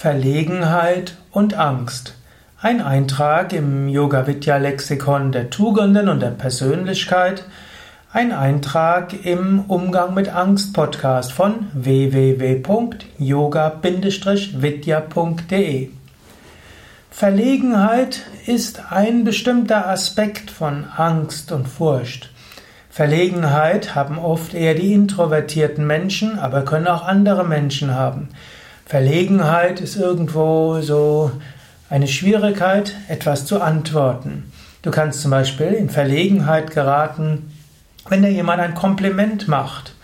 Verlegenheit und Angst. Ein Eintrag im Yoga Vidya Lexikon der Tugenden und der Persönlichkeit. Ein Eintrag im Umgang mit Angst Podcast von www.yoga-vidya.de. Verlegenheit ist ein bestimmter Aspekt von Angst und Furcht. Verlegenheit haben oft eher die introvertierten Menschen, aber können auch andere Menschen haben. Verlegenheit ist irgendwo so eine Schwierigkeit, etwas zu antworten. Du kannst zum Beispiel in Verlegenheit geraten, wenn dir jemand ein Kompliment macht.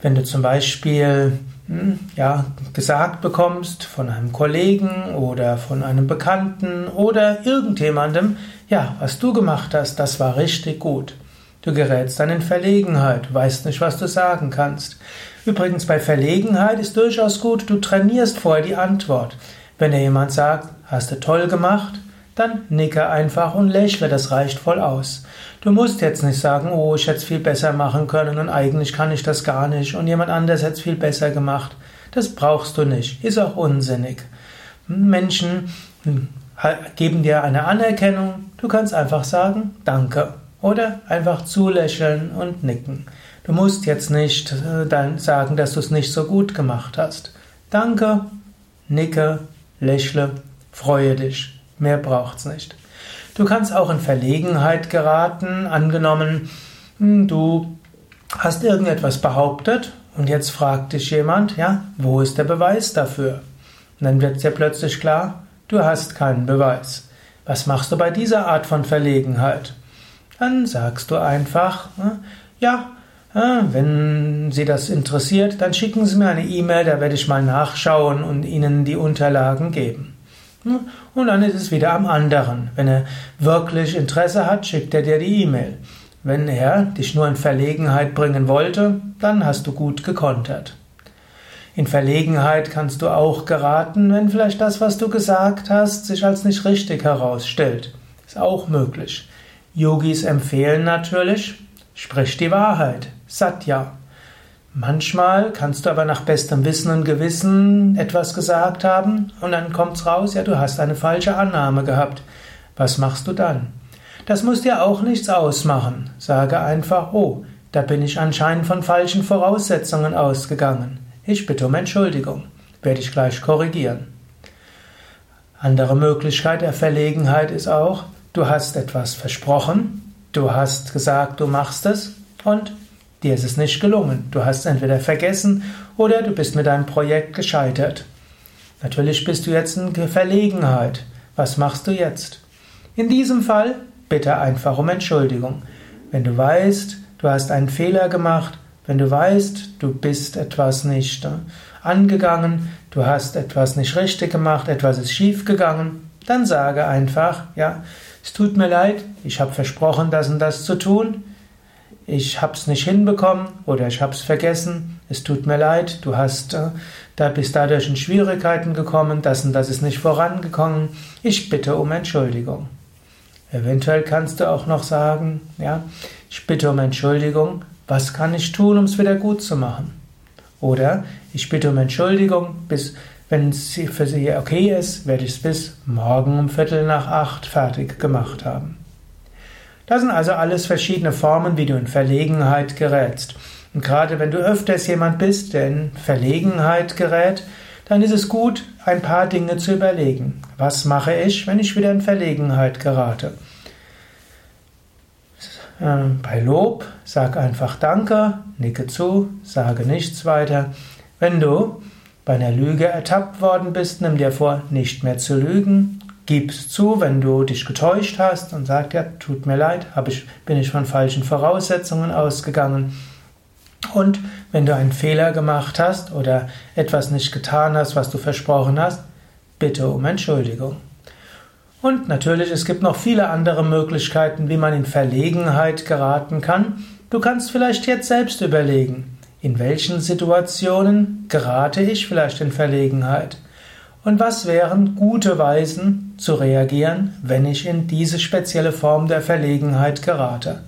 Wenn du zum Beispiel hm, ja, gesagt bekommst von einem Kollegen oder von einem Bekannten oder irgendjemandem, ja, was du gemacht hast, das war richtig gut. Du gerätst dann in Verlegenheit, weißt nicht, was du sagen kannst. Übrigens, bei Verlegenheit ist durchaus gut, du trainierst vorher die Antwort. Wenn dir jemand sagt, hast du toll gemacht, dann nicke einfach und lächle, das reicht voll aus. Du musst jetzt nicht sagen, oh, ich hätte es viel besser machen können und eigentlich kann ich das gar nicht und jemand anders hätte es viel besser gemacht. Das brauchst du nicht, ist auch unsinnig. Menschen hm, geben dir eine Anerkennung, du kannst einfach sagen, danke. Oder einfach zulächeln und nicken. Du musst jetzt nicht äh, dann sagen, dass du es nicht so gut gemacht hast. Danke, nicke, lächle, freue dich. Mehr braucht's nicht. Du kannst auch in Verlegenheit geraten, angenommen, hm, du hast irgendetwas behauptet und jetzt fragt dich jemand, ja, wo ist der Beweis dafür? Und dann wird dir plötzlich klar, du hast keinen Beweis. Was machst du bei dieser Art von Verlegenheit? Dann sagst du einfach, ne, ja, wenn Sie das interessiert, dann schicken Sie mir eine E-Mail, da werde ich mal nachschauen und Ihnen die Unterlagen geben. Und dann ist es wieder am anderen. Wenn er wirklich Interesse hat, schickt er dir die E-Mail. Wenn er dich nur in Verlegenheit bringen wollte, dann hast du gut gekontert. In Verlegenheit kannst du auch geraten, wenn vielleicht das, was du gesagt hast, sich als nicht richtig herausstellt. Ist auch möglich. Yogis empfehlen natürlich, sprich die Wahrheit, Satya. Manchmal kannst du aber nach bestem Wissen und Gewissen etwas gesagt haben und dann kommt's raus, ja, du hast eine falsche Annahme gehabt. Was machst du dann? Das muss dir auch nichts ausmachen. Sage einfach, oh, da bin ich anscheinend von falschen Voraussetzungen ausgegangen. Ich bitte um Entschuldigung. Werde ich gleich korrigieren. Andere Möglichkeit der Verlegenheit ist auch, Du hast etwas versprochen, du hast gesagt, du machst es und dir ist es nicht gelungen. Du hast entweder vergessen oder du bist mit deinem Projekt gescheitert. Natürlich bist du jetzt in Verlegenheit. Was machst du jetzt? In diesem Fall bitte einfach um Entschuldigung. Wenn du weißt, du hast einen Fehler gemacht, wenn du weißt, du bist etwas nicht äh, angegangen, du hast etwas nicht richtig gemacht, etwas ist schief gegangen, dann sage einfach, ja, es tut mir leid, ich habe versprochen, das und das zu tun, ich habe es nicht hinbekommen oder ich habe es vergessen, es tut mir leid, du hast, äh, da bist dadurch in Schwierigkeiten gekommen, das und das ist nicht vorangekommen, ich bitte um Entschuldigung. Eventuell kannst du auch noch sagen, ja, ich bitte um Entschuldigung, was kann ich tun, um es wieder gut zu machen? Oder ich bitte um Entschuldigung, bis wenn es für Sie okay ist, werde ich es bis morgen um Viertel nach acht fertig gemacht haben. Das sind also alles verschiedene Formen, wie du in Verlegenheit gerätst. Und gerade wenn du öfters jemand bist, der in Verlegenheit gerät, dann ist es gut, ein paar Dinge zu überlegen. Was mache ich, wenn ich wieder in Verlegenheit gerate? Äh, bei Lob sag einfach Danke, nicke zu, sage nichts weiter. Wenn du bei einer Lüge ertappt worden bist, nimm dir vor, nicht mehr zu lügen. Gib's zu, wenn du dich getäuscht hast und sag ja, tut mir leid, ich, bin ich von falschen Voraussetzungen ausgegangen. Und wenn du einen Fehler gemacht hast oder etwas nicht getan hast, was du versprochen hast, bitte um Entschuldigung. Und natürlich, es gibt noch viele andere Möglichkeiten, wie man in Verlegenheit geraten kann. Du kannst vielleicht jetzt selbst überlegen, in welchen Situationen gerate ich vielleicht in Verlegenheit? Und was wären gute Weisen zu reagieren, wenn ich in diese spezielle Form der Verlegenheit gerate?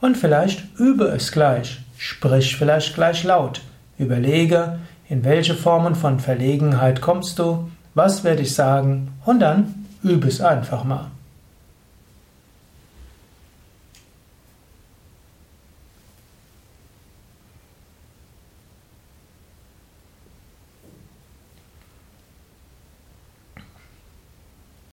Und vielleicht übe es gleich, sprich vielleicht gleich laut, überlege, in welche Formen von Verlegenheit kommst du, Was werde ich sagen? Und dann übe es einfach mal.